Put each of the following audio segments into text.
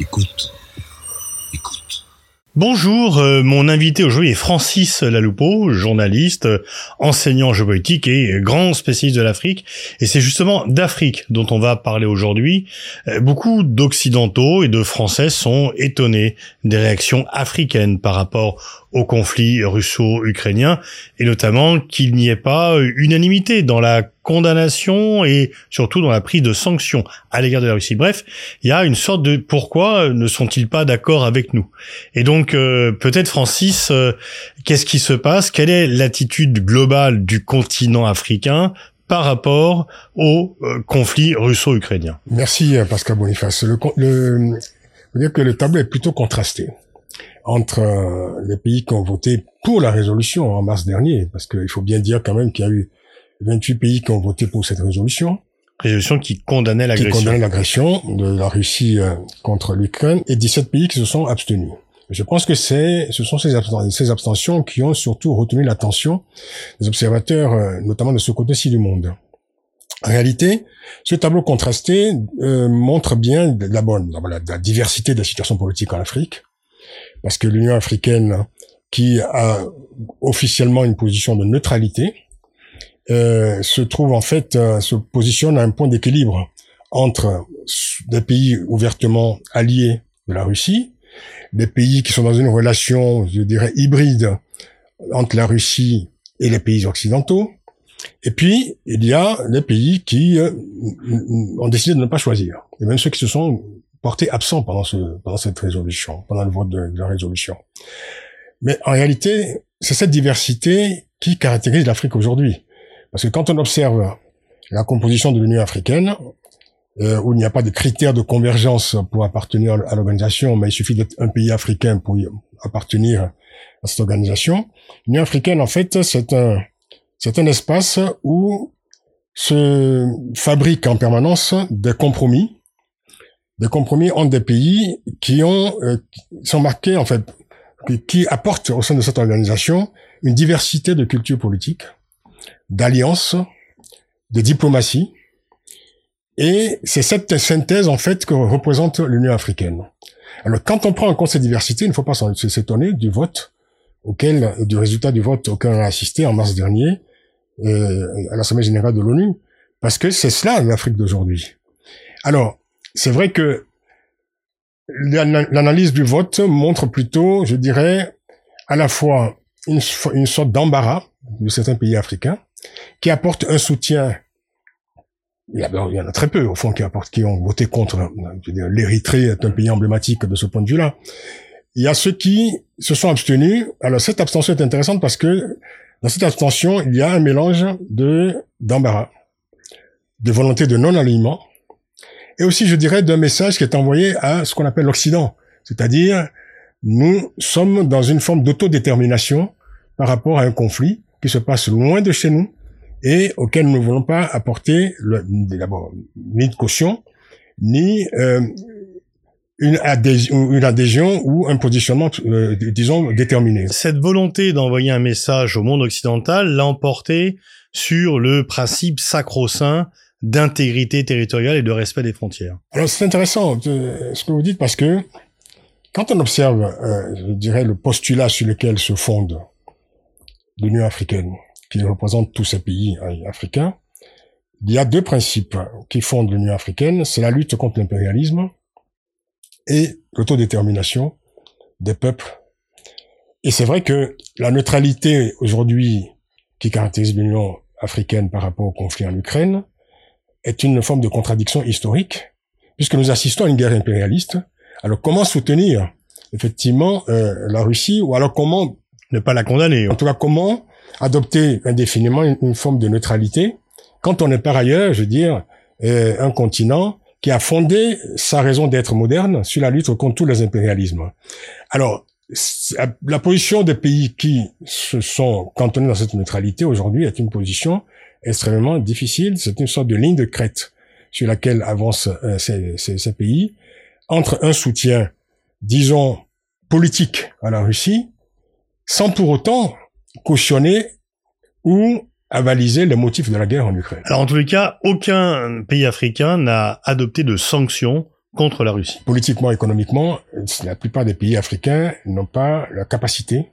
Écoute. Écoute. Bonjour, euh, mon invité aujourd'hui est Francis Laloupeau, journaliste, enseignant géopolitique et grand spécialiste de l'Afrique. Et c'est justement d'Afrique dont on va parler aujourd'hui. Euh, beaucoup d'Occidentaux et de Français sont étonnés des réactions africaines par rapport au conflit russo-ukrainien et notamment qu'il n'y ait pas unanimité dans la condamnation et surtout dans la prise de sanctions à l'égard de la Russie. Bref, il y a une sorte de pourquoi ne sont-ils pas d'accord avec nous? Et donc euh, peut-être Francis, euh, qu'est-ce qui se passe? Quelle est l'attitude globale du continent africain par rapport au euh, conflit russo-ukrainien? Merci Pascal Boniface. Le, le, dire que le tableau est plutôt contrasté entre les pays qui ont voté pour la résolution en mars dernier, parce qu'il faut bien dire quand même qu'il y a eu 28 pays qui ont voté pour cette résolution. Résolution qui condamnait l'agression. Qui condamnait l'agression de la Russie euh, contre l'Ukraine et 17 pays qui se sont abstenus. Je pense que c'est, ce sont ces, ces abstentions qui ont surtout retenu l'attention des observateurs, euh, notamment de ce côté-ci du monde. En réalité, ce tableau contrasté euh, montre bien d'abord la, la diversité de la situation politique en Afrique, parce que l'Union africaine, qui a officiellement une position de neutralité, euh, se trouve en fait euh, se positionne à un point d'équilibre entre des pays ouvertement alliés de la Russie, des pays qui sont dans une relation, je dirais, hybride entre la Russie et les pays occidentaux. Et puis, il y a les pays qui euh, ont décidé de ne pas choisir. Et même ceux qui se sont portés absents pendant, ce, pendant cette résolution, pendant le vote de la résolution. Mais en réalité, c'est cette diversité qui caractérise l'Afrique aujourd'hui. Parce que quand on observe la composition de l'Union africaine, euh, où il n'y a pas de critères de convergence pour appartenir à l'organisation, mais il suffit d'être un pays africain pour appartenir à cette organisation. L'Union africaine, en fait, c'est un, c'est un espace où se fabriquent en permanence des compromis, des compromis entre des pays qui ont, euh, sont marqués, en fait, qui apportent au sein de cette organisation une diversité de cultures politiques, d'alliance, de diplomatie. Et c'est cette synthèse, en fait, que représente l'Union africaine. Alors, quand on prend en compte cette diversité, il ne faut pas s'étonner du vote auquel, du résultat du vote auquel on a assisté en mars dernier euh, à l'Assemblée générale de l'ONU, parce que c'est cela l'Afrique d'aujourd'hui. Alors, c'est vrai que l'analyse du vote montre plutôt, je dirais, à la fois une, sorte d'embarras de certains pays africains, qui apportent un soutien. Il y, en a très peu, au fond, qui apportent, qui ont voté contre. L'Érythrée est un pays emblématique de ce point de vue-là. Il y a ceux qui se sont abstenus. Alors, cette abstention est intéressante parce que dans cette abstention, il y a un mélange de, d'embarras, de volonté de non-alignement, et aussi, je dirais, d'un message qui est envoyé à ce qu'on appelle l'Occident. C'est-à-dire, nous sommes dans une forme d'autodétermination par rapport à un conflit qui se passe loin de chez nous et auquel nous ne voulons pas apporter d'abord ni de caution, ni euh, une, adhésion, une adhésion ou un positionnement, euh, disons, déterminé. Cette volonté d'envoyer un message au monde occidental l'a emporté sur le principe sacro-saint d'intégrité territoriale et de respect des frontières. Alors c'est intéressant euh, ce que vous dites parce que quand on observe, je dirais, le postulat sur lequel se fonde l'Union africaine, qui représente tous ces pays euh, africains, il y a deux principes qui fondent l'Union africaine, c'est la lutte contre l'impérialisme et l'autodétermination des peuples. Et c'est vrai que la neutralité aujourd'hui qui caractérise l'Union africaine par rapport au conflit en Ukraine est une forme de contradiction historique, puisque nous assistons à une guerre impérialiste. Alors comment soutenir effectivement euh, la Russie, ou alors comment ne pas la condamner? En tout cas, comment adopter indéfiniment une, forme de neutralité quand on est par ailleurs, je veux dire, euh, un continent qui a fondé sa raison d'être moderne sur la lutte contre tous les impérialismes? Alors, la position des pays qui se sont cantonnés dans cette neutralité aujourd'hui est une position extrêmement difficile. C'est une sorte de ligne de crête sur laquelle avancent euh, ces, ces pays entre un soutien, disons, politique à la Russie sans pour autant cautionner ou avaliser les motifs de la guerre en Ukraine. Alors en tous les cas, aucun pays africain n'a adopté de sanctions contre la Russie. Politiquement, économiquement, la plupart des pays africains n'ont pas la capacité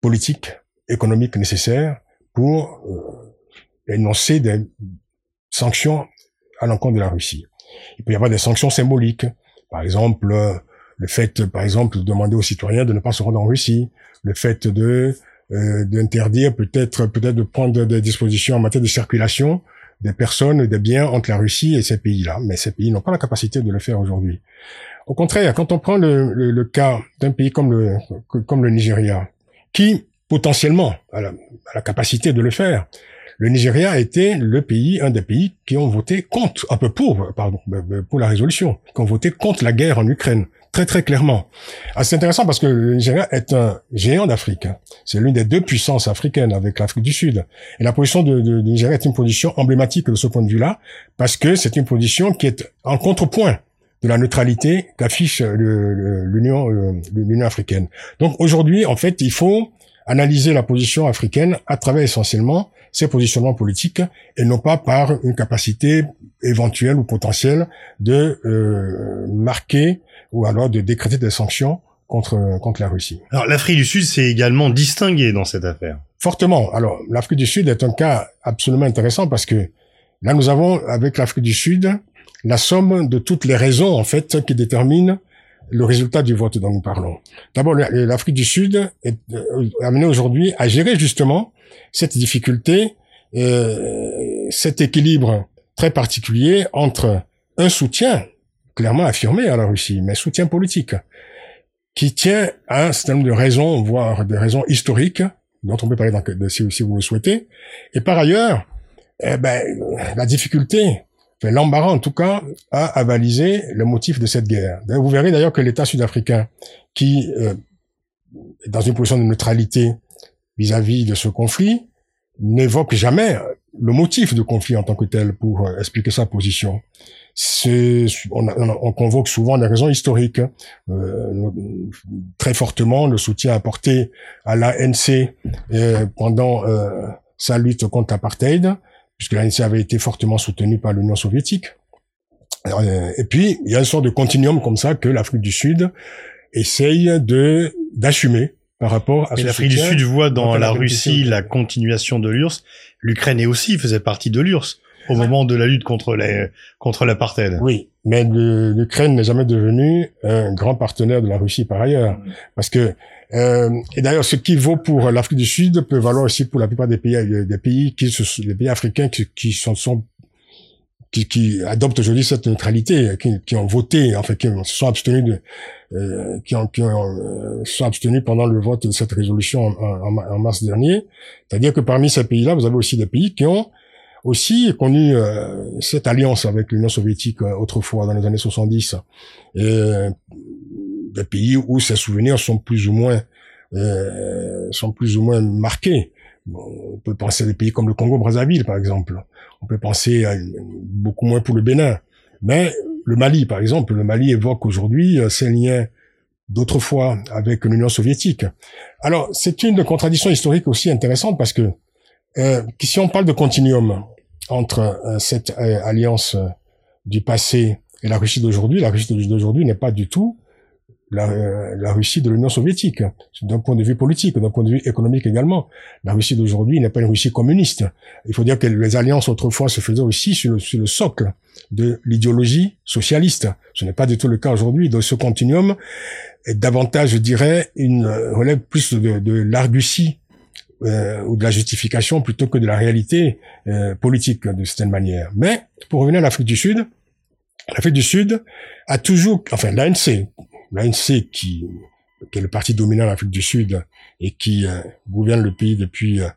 politique, économique nécessaire pour euh, énoncer des sanctions à l'encontre de la Russie. Il peut y avoir des sanctions symboliques. Par exemple, euh, le fait, par exemple, de demander aux citoyens de ne pas se rendre en Russie, le fait de euh, d'interdire peut-être peut-être de prendre des dispositions en matière de circulation des personnes, des biens entre la Russie et ces pays-là. Mais ces pays n'ont pas la capacité de le faire aujourd'hui. Au contraire, quand on prend le, le, cas d'un pays comme le, comme le Nigeria, qui potentiellement a la, a la capacité de le faire, le Nigeria a été le pays, un des pays qui ont voté contre, un peu pour, pardon, pour la résolution, qui ont voté contre la guerre en Ukraine très très clairement. Ah, c'est intéressant parce que le Nigeria est un géant d'Afrique. C'est l'une des deux puissances africaines avec l'Afrique du Sud. Et la position de, Nigeria est une position emblématique de ce point de vue-là parce que c'est une position qui est en contrepoint de la neutralité qu'affiche l'Union l'Union africaine. Donc aujourd'hui, en fait, il faut analyser la position africaine à travers essentiellement ses positionnements politiques et non pas par une capacité éventuelle ou potentielle de euh, marquer ou alors de décréter des sanctions contre contre la Russie. Alors l'Afrique du Sud s'est également distinguée dans cette affaire. Fortement. Alors l'Afrique du Sud est un cas absolument intéressant parce que là nous avons avec l'Afrique du Sud la somme de toutes les raisons en fait qui déterminent le résultat du vote dont nous parlons. D'abord, l'Afrique du Sud est euh, amenée aujourd'hui à gérer justement cette difficulté, euh, cet équilibre très particulier entre un soutien clairement affirmé à la Russie, mais soutien politique, qui tient à un certain nombre de raisons, voire des raisons historiques, dont on peut parler si, vous le souhaitez. Et par ailleurs, eh ben, la difficulté, l'embarras en tout cas, à avaliser le motif de cette guerre. Vous verrez d'ailleurs que l'État sud-africain, qui euh, est dans une position de neutralité vis-à-vis -vis de ce conflit, n'évoque jamais le motif de conflit en tant que tel pour euh, expliquer sa position. On, on, convoque souvent des raisons historiques euh, très fortement le soutien apporté à l'ANC euh, pendant euh, sa lutte contre l'apartheid puisque l'ANC avait été fortement soutenue par l'Union soviétique euh, et puis il y a une sorte de continuum comme ça que l'Afrique du Sud essaye de d'assumer par rapport à Et l'Afrique du Sud voit dans la Russie la continuation de l'URSS. L'Ukraine aussi faisait partie de l'URSS au moment de la lutte contre les contre l'apartheid. Oui, mais l'Ukraine n'est jamais devenue un grand partenaire de la Russie par ailleurs, mm. parce que euh, et d'ailleurs ce qui vaut pour l'Afrique du Sud peut valoir aussi pour la plupart des pays des pays qui des pays africains qui, qui sont, sont qui, qui, adoptent aujourd'hui cette neutralité, qui, qui, ont voté, en fait, qui se sont abstenus de, euh, qui, ont, qui ont, euh, sont abstenus pendant le vote de cette résolution en, en mars dernier. C'est-à-dire que parmi ces pays-là, vous avez aussi des pays qui ont aussi connu euh, cette alliance avec l'Union soviétique euh, autrefois dans les années 70 et euh, des pays où ces souvenirs sont plus ou moins sont plus ou moins marqués. on peut penser à des pays comme le Congo Brazzaville par exemple. On peut penser à beaucoup moins pour le Bénin, mais le Mali par exemple, le Mali évoque aujourd'hui ses liens d'autrefois avec l'Union soviétique. Alors c'est une contradiction historique aussi intéressante parce que euh, si on parle de continuum, entre euh, cette euh, alliance euh, du passé et la Russie d'aujourd'hui, la Russie d'aujourd'hui n'est pas du tout la, la Russie de l'Union soviétique, d'un point de vue politique, d'un point de vue économique également. La Russie d'aujourd'hui n'est pas une Russie communiste. Il faut dire que les alliances autrefois se faisaient aussi sur le, sur le socle de l'idéologie socialiste. Ce n'est pas du tout le cas aujourd'hui. Dans ce continuum est davantage, je dirais, une relève plus de, de l'argutie euh, ou de la justification plutôt que de la réalité euh, politique de certaine manière. Mais pour revenir à l'Afrique du Sud, l'Afrique du Sud a toujours, enfin l'ANC, l'ANC qui, est le parti dominant en Afrique du Sud et qui euh, gouverne le pays depuis euh,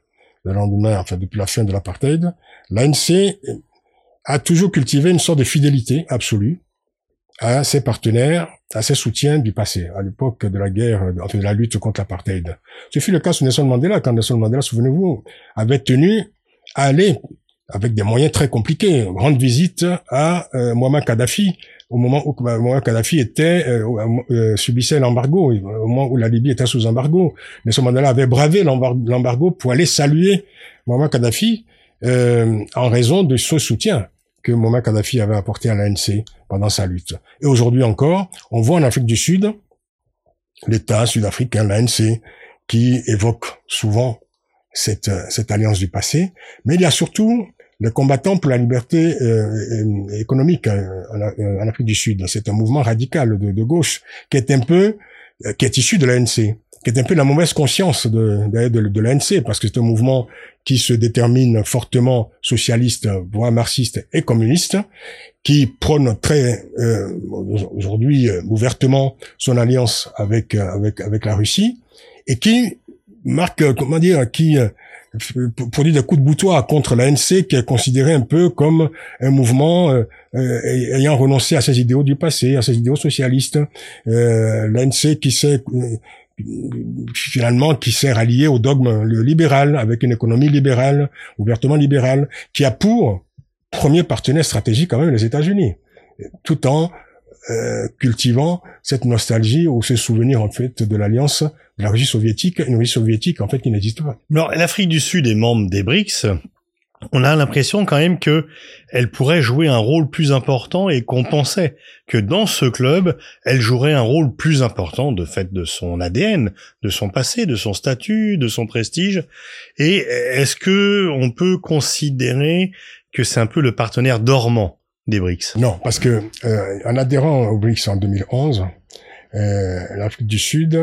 le lendemain, enfin depuis la fin de l'apartheid, l'ANC a toujours cultivé une sorte de fidélité absolue à ses partenaires à ses soutiens du passé, à l'époque de la guerre, de la lutte contre l'apartheid. Ce fut le cas sous Nelson Mandela, quand Nelson Mandela, souvenez-vous, avait tenu à aller, avec des moyens très compliqués, rendre visite à euh, Kadhafi, au moment où Kadhafi était, euh, euh, subissait l'embargo, au moment où la Libye était sous embargo. Nelson Mandela avait bravé l'embargo pour aller saluer Muammar Kadhafi en raison de son soutien que Muammar Kadhafi avait apporté à l'ANC pendant sa lutte. Et aujourd'hui encore, on voit en Afrique du Sud l'État sud-africain, l'ANC, qui évoque souvent cette, cette alliance du passé, mais il y a surtout les combattants pour la liberté euh, économique euh, en, Afrique du Sud. C'est un mouvement radical de, de, gauche qui est un peu, euh, qui est issu de l'ANC qui est un peu la mauvaise conscience de, de, de, l'ANC, parce que c'est un mouvement qui se détermine fortement socialiste, voire marxiste et communiste, qui prône très euh, aujourd'hui euh, ouvertement son alliance avec euh, avec avec la Russie et qui marque comment dire qui produit des coups de boutoir contre l'ANC qui est considéré un peu comme un mouvement ayant renoncé à ses idéaux du passé, à ses idéaux socialistes. Euh, L'ANC qui s'est finalement qui s'est rallié au dogme libéral, avec une économie libérale, ouvertement libérale, qui a pour premier partenaire stratégique quand même les États-Unis, tout en euh, cultivant cette nostalgie ou ce souvenir en fait de l'alliance de la Russie soviétique, une Russie soviétique en fait qui n'existe pas. Alors l'Afrique du Sud est membre des BRICS, on a l'impression quand même que elle pourrait jouer un rôle plus important et qu'on pensait que dans ce club, elle jouerait un rôle plus important de fait de son ADN, de son passé, de son statut, de son prestige. Et est-ce que on peut considérer que c'est un peu le partenaire dormant Non, parce que euh, en adhérant aux BRICS en 2011, euh, l'Afrique du Sud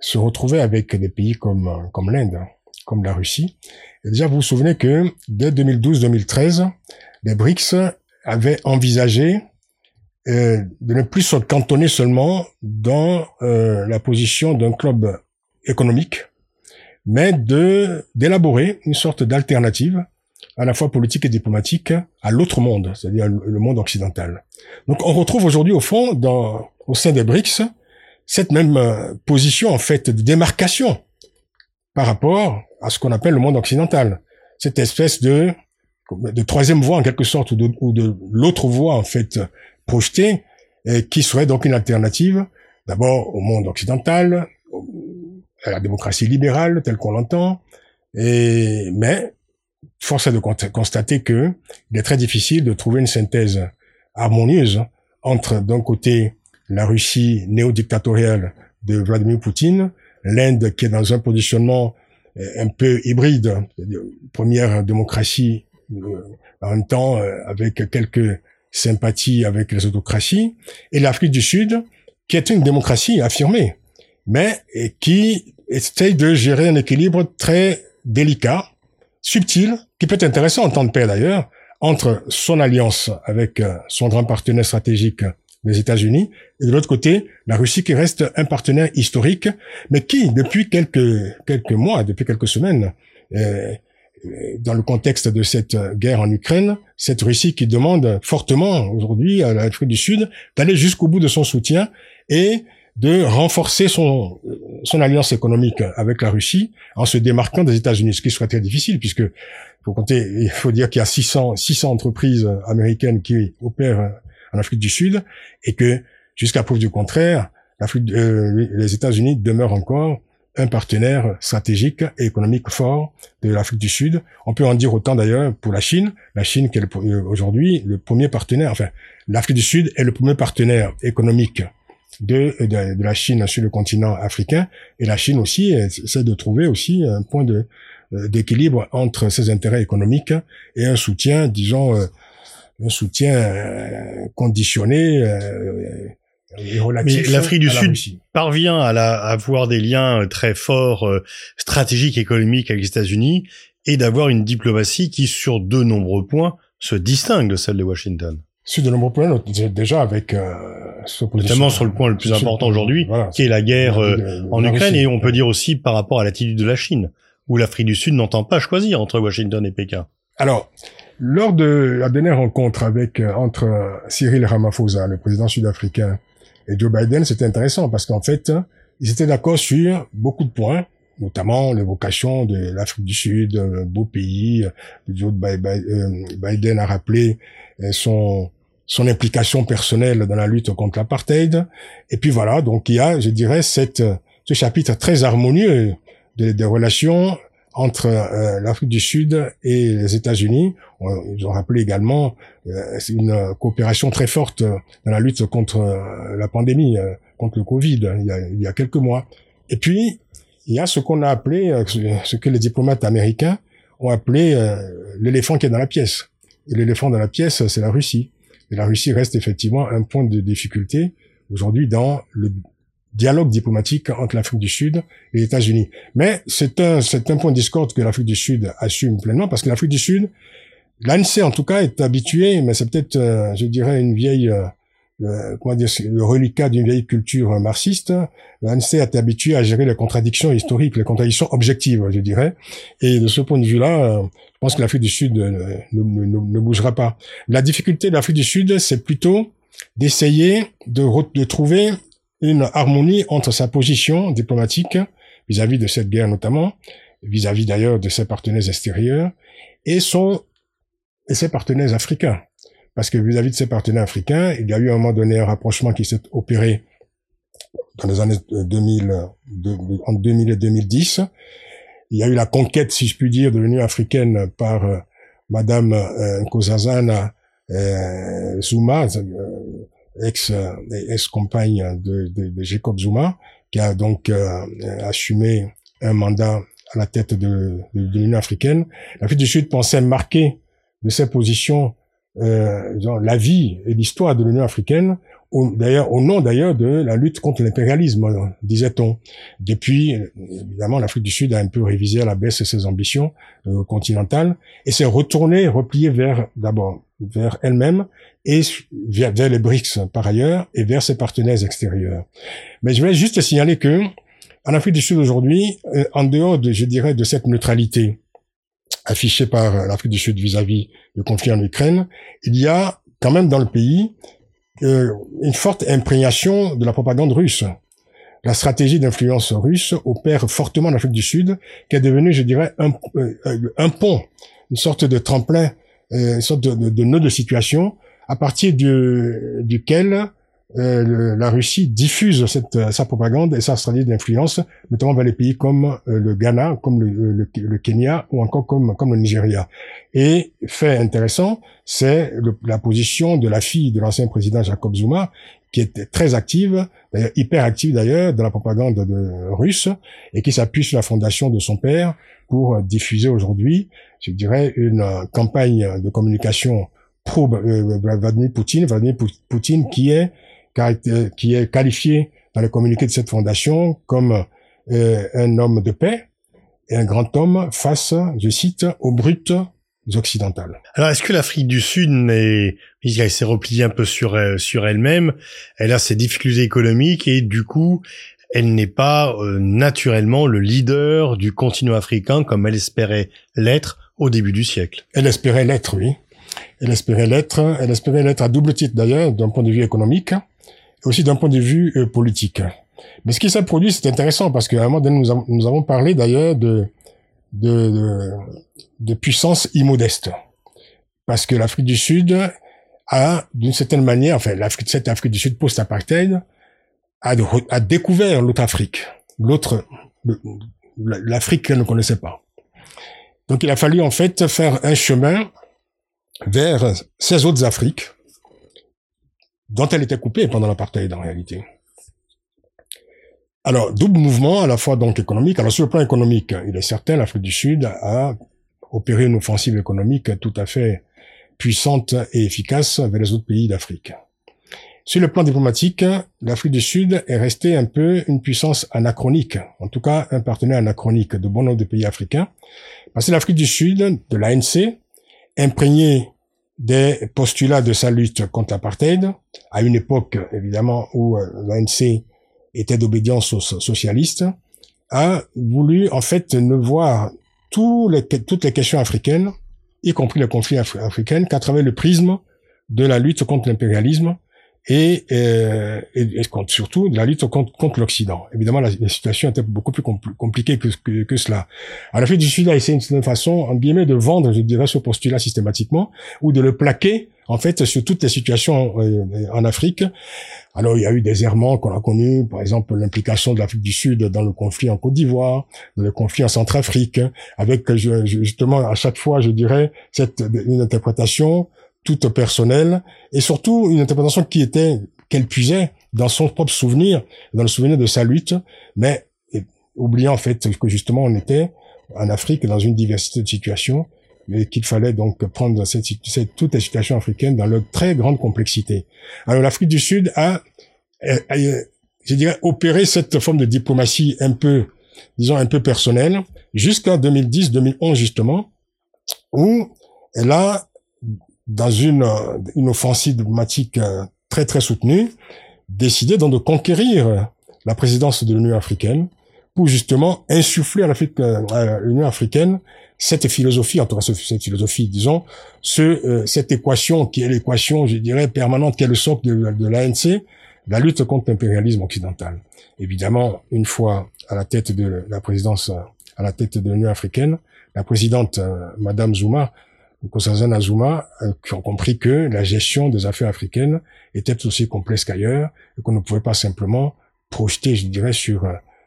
se retrouvait avec des pays comme comme l'Inde, comme la Russie, et déjà, vous vous souvenez que dès 2012-2013, les BRICS avaient envisagé euh, de ne plus se cantonner seulement dans euh, la position d'un club économique, mais de d'élaborer une sorte d'alternative à la fois politique et diplomatique à l'autre monde, c'est-à-dire le monde occidental. Donc on retrouve aujourd'hui au fond, dans, au sein des BRICS, cette même euh, position en fait de démarcation par rapport à ce qu'on appelle le monde occidental. Cette espèce de, de troisième voie en quelque sorte, ou de, ou de l'autre voie en fait projetée, et qui serait donc une alternative d'abord au monde occidental, à la démocratie libérale telle qu'on l'entend, et mais force est de constater que il est très difficile de trouver une synthèse harmonieuse entre d'un côté la Russie néo-dictatoriale de Vladimir Poutine l'Inde qui est dans un positionnement euh, un peu hybride, première démocratie euh, en même temps euh, avec quelques sympathies avec les autocraties, et l'Afrique du Sud qui est une démocratie affirmée, mais qui essaye de gérer un équilibre très délicat, subtil, qui peut être intéressant en temps de paix d'ailleurs, entre son alliance avec son grand partenaire stratégique les États-Unis, et de l'autre côté, la Russie qui reste un partenaire historique, mais qui, depuis quelques, quelques mois, depuis quelques semaines, euh, dans le contexte de cette guerre en Ukraine, cette Russie qui demande fortement aujourd'hui à l'Afrique du Sud d'aller jusqu'au bout de son soutien et de renforcer son, son alliance économique avec la Russie en se démarquant des États-Unis, ce qui serait très difficile puisque faut compter, il faut dire qu'il y a 600, 600 entreprises américaines qui opèrent en Afrique du Sud, et que jusqu'à preuve du contraire, euh, les États-Unis demeurent encore un partenaire stratégique et économique fort de l'Afrique du Sud. On peut en dire autant d'ailleurs pour la Chine. La Chine qui est euh, aujourd'hui le premier partenaire, enfin l'Afrique du Sud est le premier partenaire économique de, de, la Chine sur le continent africain. Et la Chine aussi essaie de trouver aussi un point de euh, d'équilibre entre ses intérêts économiques et un soutien, disons, un soutien euh, conditionné euh, et relatif. L'Afrique du Sud parvient à, la, à, avoir des liens euh, très forts stratégiques et économiques avec les États-Unis et d'avoir une diplomatie qui, sur de nombreux points, se distingue de celle de Washington. Sur de nombreux points, déjà avec euh, notamment sur le point le plus important aujourd'hui, qui est la guerre en Ukraine, et on peut dire aussi par rapport à l'attitude de la Chine, où l'Afrique du Sud n'entend pas choisir entre Washington et Pékin. Alors, lors de la dernière rencontre avec euh, entre euh, Cyril Ramaphosa, le président sud-africain, et Joe Biden, c'était intéressant parce qu'en fait, ils étaient d'accord sur beaucoup de points, notamment l'évocation de l'Afrique du Sud, un beau pays. Joe Biden a rappelé euh, son son implication personnelle dans la lutte contre l'apartheid. Et puis voilà, donc il y a, je dirais, cette, ce chapitre très harmonieux des, des relations entre euh, l'Afrique du Sud et les États-Unis. Ils ont rappelé également euh, une coopération très forte dans la lutte contre euh, la pandémie, contre le Covid, il y, a, il y a quelques mois. Et puis, il y a ce qu'on a appelé, ce que les diplomates américains ont appelé l'éléphant qui est dans la pièce. Et l'éléphant dans la pièce, c'est la Russie. Et la Russie reste effectivement un point de difficulté aujourd'hui dans le dialogue diplomatique entre l'Afrique du Sud et les États-Unis. Mais c'est un, c'est un point de discorde que l'Afrique du Sud assume pleinement parce que l'Afrique du Sud, l'ANC en tout cas est habituée, mais c'est peut-être, euh, je dirais, une vieille, euh, euh, comment dire, le reliquat d'une vieille culture marxiste. L'ANC est habituée à gérer les contradictions historiques, les contradictions objectives, je dirais. Et de ce point de vue-là, je pense que l'Afrique du Sud ne, bougera pas. La difficulté de l'Afrique du Sud, c'est plutôt d'essayer de, de trouver une harmonie entre sa position diplomatique vis-à-vis de cette guerre notamment, vis-à-vis d'ailleurs de ses partenaires extérieurs, et son et ses partenaires africains. Parce que vis-à-vis de ses partenaires africains, il y a eu à un moment donné un rapprochement qui s'est opéré dans les années 2000, en 2000 et 2010. Il y a eu la conquête, si je puis dire, de l'Union africaine par euh, Madame euh, Nkosazana euh, Zuma, euh, ex euh, ex compagne de, Jacob Zuma, qui a donc assumé un mandat à la tête de, de, de l'Union africaine. L'Afrique du Sud pensait marquer de ses positions euh, la vie et l'histoire de l'Union africaine, d'ailleurs au nom d'ailleurs de la lutte contre l'impérialisme, disait-on. Depuis, évidemment, l'Afrique du Sud a un peu révisé à la baisse ses ambitions euh, continentales et s'est retournée, repliée vers d'abord vers elle-même et vers, les BRICS par ailleurs et vers ses partenaires extérieurs. Mais je vais juste signaler que en Afrique du Sud aujourd'hui, euh, en dehors de, je dirais, de cette neutralité affichée par l'Afrique du Sud vis-à-vis du conflit en Ukraine, il y a quand même dans le pays euh, une forte imprégnation de la propagande russe. La stratégie d'influence russe opère fortement en Afrique du Sud, qui est devenue, je dirais, un, euh, un pont, une sorte de tremplin euh, une sorte de, de, de, nœud de situation à partir du, duquel euh, la Russie diffuse cette, euh, sa propagande et sa stratégie d'influence, notamment vers les pays comme euh, le Ghana, comme le, le, le, Kenya ou encore comme, comme le Nigeria. Et fait intéressant, c'est la position de la fille de l'ancien président Jacob Zuma, qui était très active, d'ailleurs hyper active d'ailleurs, dans la propagande de, russe, et qui s'appuie sur la fondation de son père pour diffuser aujourd'hui, je dirais, une campagne de communication pro Vladimir Poutine, Vladimir Poutine qui est qui est qualifié dans le communiqué de cette fondation comme euh, un homme de paix et un grand homme face, je cite, aux brutes occidentales. Alors, est-ce que l'Afrique du Sud n'est, elle s'est repliée un peu sur euh, sur elle-même, elle a ses difficultés économiques et du coup, elle n'est pas euh, naturellement le leader du continent africain comme elle espérait l'être au début du siècle. Elle espérait l'être, oui. Elle espérait l'être. Elle espérait l'être à double titre d'ailleurs, d'un point de vue économique aussi d'un point de vue euh, politique. Mais ce qui s'est produit, c'est intéressant parce qu'à un moment donné, nous, avons parlé d'ailleurs de, puissance immodeste. Parce que l'Afrique du Sud a, d'une certaine manière, enfin, l'Afrique, cette Afrique du Sud post-apartheid, a, a découvert l'autre Afrique, l'autre, l'Afrique qu'elle ne connaissait pas. Donc il a fallu en fait faire un chemin vers ces autres Afriques dont elle était coupée pendant l'apartheid en réalité. Alors, double mouvement à la fois donc économique. Alors sur le plan économique, il est certain, l'Afrique du Sud a opéré une offensive économique tout à fait puissante et efficace vers les autres pays d'Afrique. Sur le plan diplomatique, l'Afrique du Sud est restée un peu une puissance anachronique, en tout cas un partenaire anachronique de bon nombre de pays africains, parce que l'Afrique du Sud, de l'ANC, imprégnée des postulats de sa lutte contre l'apartheid, à une époque évidemment où euh, l'ANC était d'obédience aux socialistes, a voulu en fait ne voir toutes les questions africaines, y compris le conflit africain, qu'à travers le prisme de la lutte contre l'impérialisme et, euh, et, surtout la lutte contre, l'Occident. Évidemment, la, situation était beaucoup plus compliquée que, que, que cela. Alors, l'Afrique du Sud a essayé d'une façon, en guillemets, de vendre, je dirais, ce postulat systématiquement, ou de le plaquer en fait, sur toutes les situations euh, en Afrique. Alors, il y a eu des errements qu'on a connus, par exemple l'implication de l'Afrique du Sud dans le conflit en Côte d'Ivoire, le conflit en Centrafrique, avec justement à chaque fois, je dirais, une interprétation toute personnelle et surtout une interprétation qui était qu'elle puisait dans son propre souvenir, dans le souvenir de sa lutte, mais oubliant en fait que justement on était en Afrique dans une diversité de situations et qu'il fallait donc prendre cette, cette, toutes les situations africaines dans leur très grande complexité. Alors l'Afrique du Sud a, je dirais, opéré cette forme de diplomatie un peu, disons, un peu personnelle jusqu'en 2010-2011 justement, où elle a, dans une, une offensive diplomatique euh, très très soutenue, décidé donc de conquérir la présidence de l'Union africaine pour justement insuffler à euh, l'Union africaine cette philosophie, en tout cas cette philosophie, disons, ce, euh, cette équation qui est l'équation, je dirais, permanente, qui est le socle de, de l'ANC, la lutte contre l'impérialisme occidental. Évidemment, une fois à la tête de la présidence, à la tête de l'Union africaine, la présidente, euh, Madame Zuma, Nkosazana Zuma, qui ont compris que la gestion des affaires africaines était aussi complexe qu'ailleurs et qu'on ne pouvait pas simplement projeter, je dirais, sur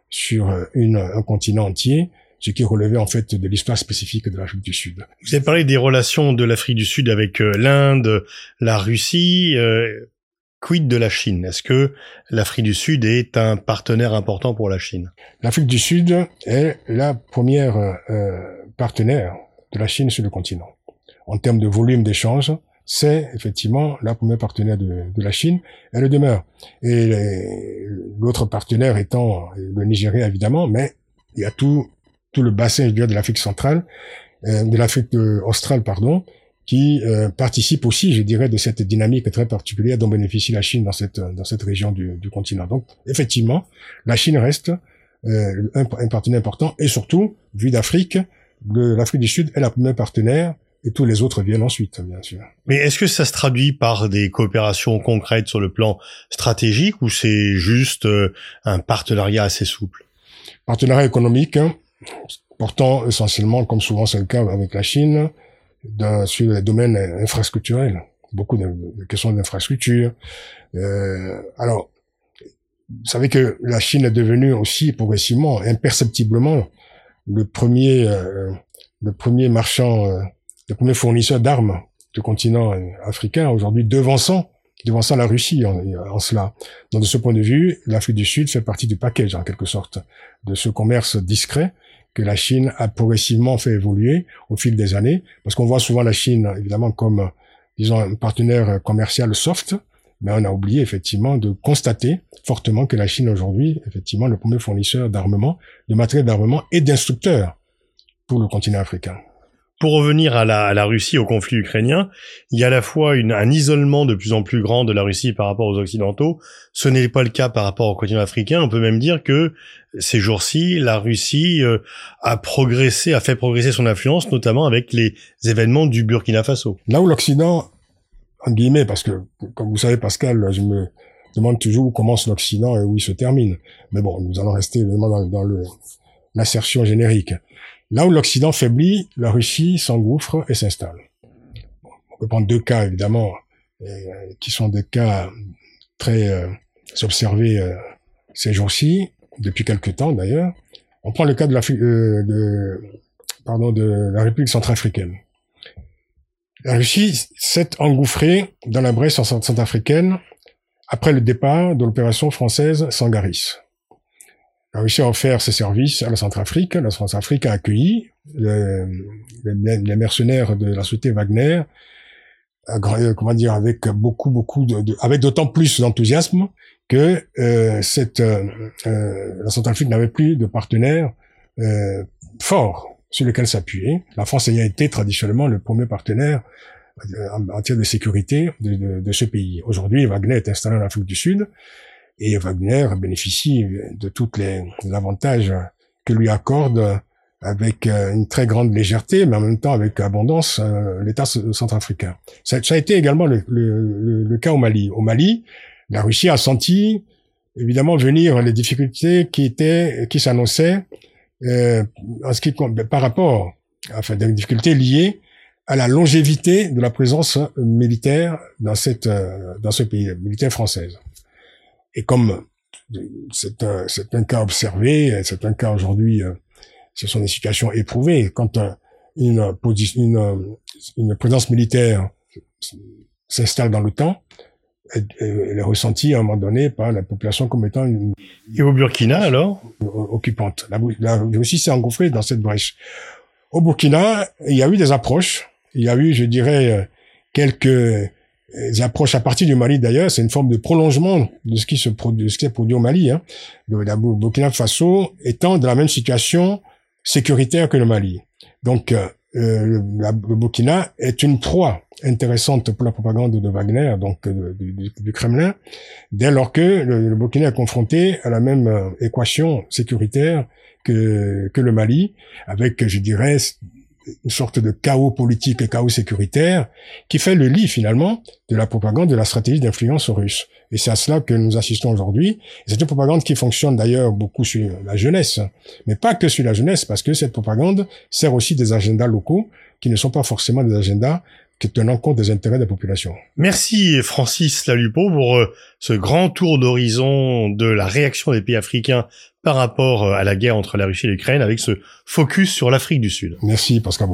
sur une, un continent entier, ce qui relevait en fait de l'histoire spécifique de l'Afrique du Sud. Vous avez parlé des relations de l'Afrique du Sud avec euh, l'Inde, la Russie. Euh, quid de la Chine? Est-ce que l'Afrique du Sud est un partenaire important pour la Chine? L'Afrique du Sud est la première euh, partenaire de la Chine sur le continent. En termes de volume d'échanges, c'est effectivement la première partenaire de, de, la Chine. Elle le demeure. Et l'autre partenaire étant le Nigeria, évidemment, mais il y a tout, tout le bassin de l'Afrique centrale, euh, de l'Afrique australe, pardon, qui euh, participe aussi, je dirais, de cette dynamique très particulière dont bénéficie la Chine dans cette dans cette région du, du continent. Donc, effectivement, la Chine reste euh, un, un, partenaire important et surtout, vu d'Afrique, l'Afrique du Sud est la première partenaire et tous les autres viennent ensuite, bien sûr. Mais est-ce que ça se traduit par des coopérations concrètes sur le plan stratégique ou c'est juste euh, un partenariat assez souple? Partenariat économique, hein, portant essentiellement, comme souvent c'est le cas avec la Chine, dans, sur les domaines infrastructurels. Beaucoup de, questions d'infrastructure. Euh, alors, vous savez que la Chine est devenue aussi progressivement, imperceptiblement, le premier, euh, le premier marchand euh, le premier fournisseur d'armes du continent africain, aujourd'hui devançant, devançant la Russie en, en, cela. Donc de ce point de vue, l'Afrique du Sud fait partie du package en quelque sorte, de ce commerce discret que la Chine a progressivement fait évoluer au fil des années, parce qu'on voit souvent la Chine évidemment comme, disons, un partenaire commercial soft, mais on a oublié effectivement de constater fortement que la Chine aujourd'hui, effectivement, le premier fournisseur d'armement, de matériel d'armement et d'instructeurs pour le continent africain pour revenir à la, à la, Russie, au conflit ukrainien, il y a à la fois une, un isolement de plus en plus grand de la Russie par rapport aux Occidentaux. Ce n'est pas le cas par rapport au continent africain. On peut même dire que ces jours-ci, la Russie euh, a progressé, a fait progresser son influence, notamment avec les événements du Burkina Faso. Là où l'Occident, en guillemets, parce que, comme vous savez, Pascal, je me demande toujours où commence l'Occident et où il se termine. Mais bon, nous allons rester dans, dans l'assertion générique. Là où l'Occident faiblit, la Russie s'engouffre et s'installe. On peut prendre deux cas, évidemment, euh, qui sont des cas très euh, observés euh, ces jours-ci, depuis quelque temps d'ailleurs. On prend le cas de la, de, de la République centrafricaine. La Russie s'est engouffrée dans la Bresse centrafricaine après le départ de l'opération française Sangaris a réussi à offrir ses services à la Centrafrique. La Centrafrique a accueilli les, mercenaires de la société Wagner, euh, comment dire, avec beaucoup, beaucoup de, avec d'autant plus d'enthousiasme que euh, cette euh, euh la Centrafrique n'avait plus de partenaires euh, forts sur lesquels s'appuyer. La France ayant été traditionnellement le premier partenaire en matière de sécurité de, de, de ce pays. Aujourd'hui, Wagner est installé en Afrique du Sud et Wagner bénéficie de tous les, avantages que lui accorde avec euh, une très grande légèreté, mais en même temps avec abondance, euh, l'État centrafricain. Ça, ça, a été également le, le, le, cas au Mali. Au Mali, la Russie a senti évidemment venir les difficultés qui étaient, qui s'annonçaient euh, en ce qui par rapport, enfin des difficultés liées à la longévité de la présence militaire dans cette dans ce pays militaire française. Et comme c'est un c'est un cas observé, c'est un cas aujourd'hui, ce sont des situations éprouvées quand une une une présence militaire s'installe dans le temps, elle est ressentie à un moment donné par la population comme étant une... Et au Burkina, alors? Occupante. La, la Russie s'est engouffrée dans cette brèche. Au Burkina, il y a eu des approches. Il y a eu, je dirais, euh, quelques euh, approches à partir du Mali d'ailleurs. C'est une forme de prolongement de ce qui se produit, ce qui est produit au Mali. Hein, la Burkina Faso étant dans la même situation sécuritaire que le Mali. Donc, euh, euh, le Burkina est une proie intéressante pour la propagande de Wagner, donc euh, du, Kremlin, dès lors que le, Burkina est confronté à la même équation sécuritaire que le Mali, avec, je dirais, une sorte de chaos politique et chaos sécuritaire qui fait le lit finalement de la propagande de la stratégie d'influence russe. Et c'est à cela que nous assistons aujourd'hui. C'est une propagande qui fonctionne d'ailleurs beaucoup sur la jeunesse, mais pas que sur la jeunesse, parce que cette propagande sert aussi des agendas locaux qui ne sont pas forcément des agendas qui tenant compte des intérêts de la population. Merci Francis Lalupo pour euh, ce grand tour d'horizon de la réaction des pays africains par rapport euh, à la guerre entre la Russie et l'Ukraine avec ce focus sur l'Afrique du Sud. Merci Pascal.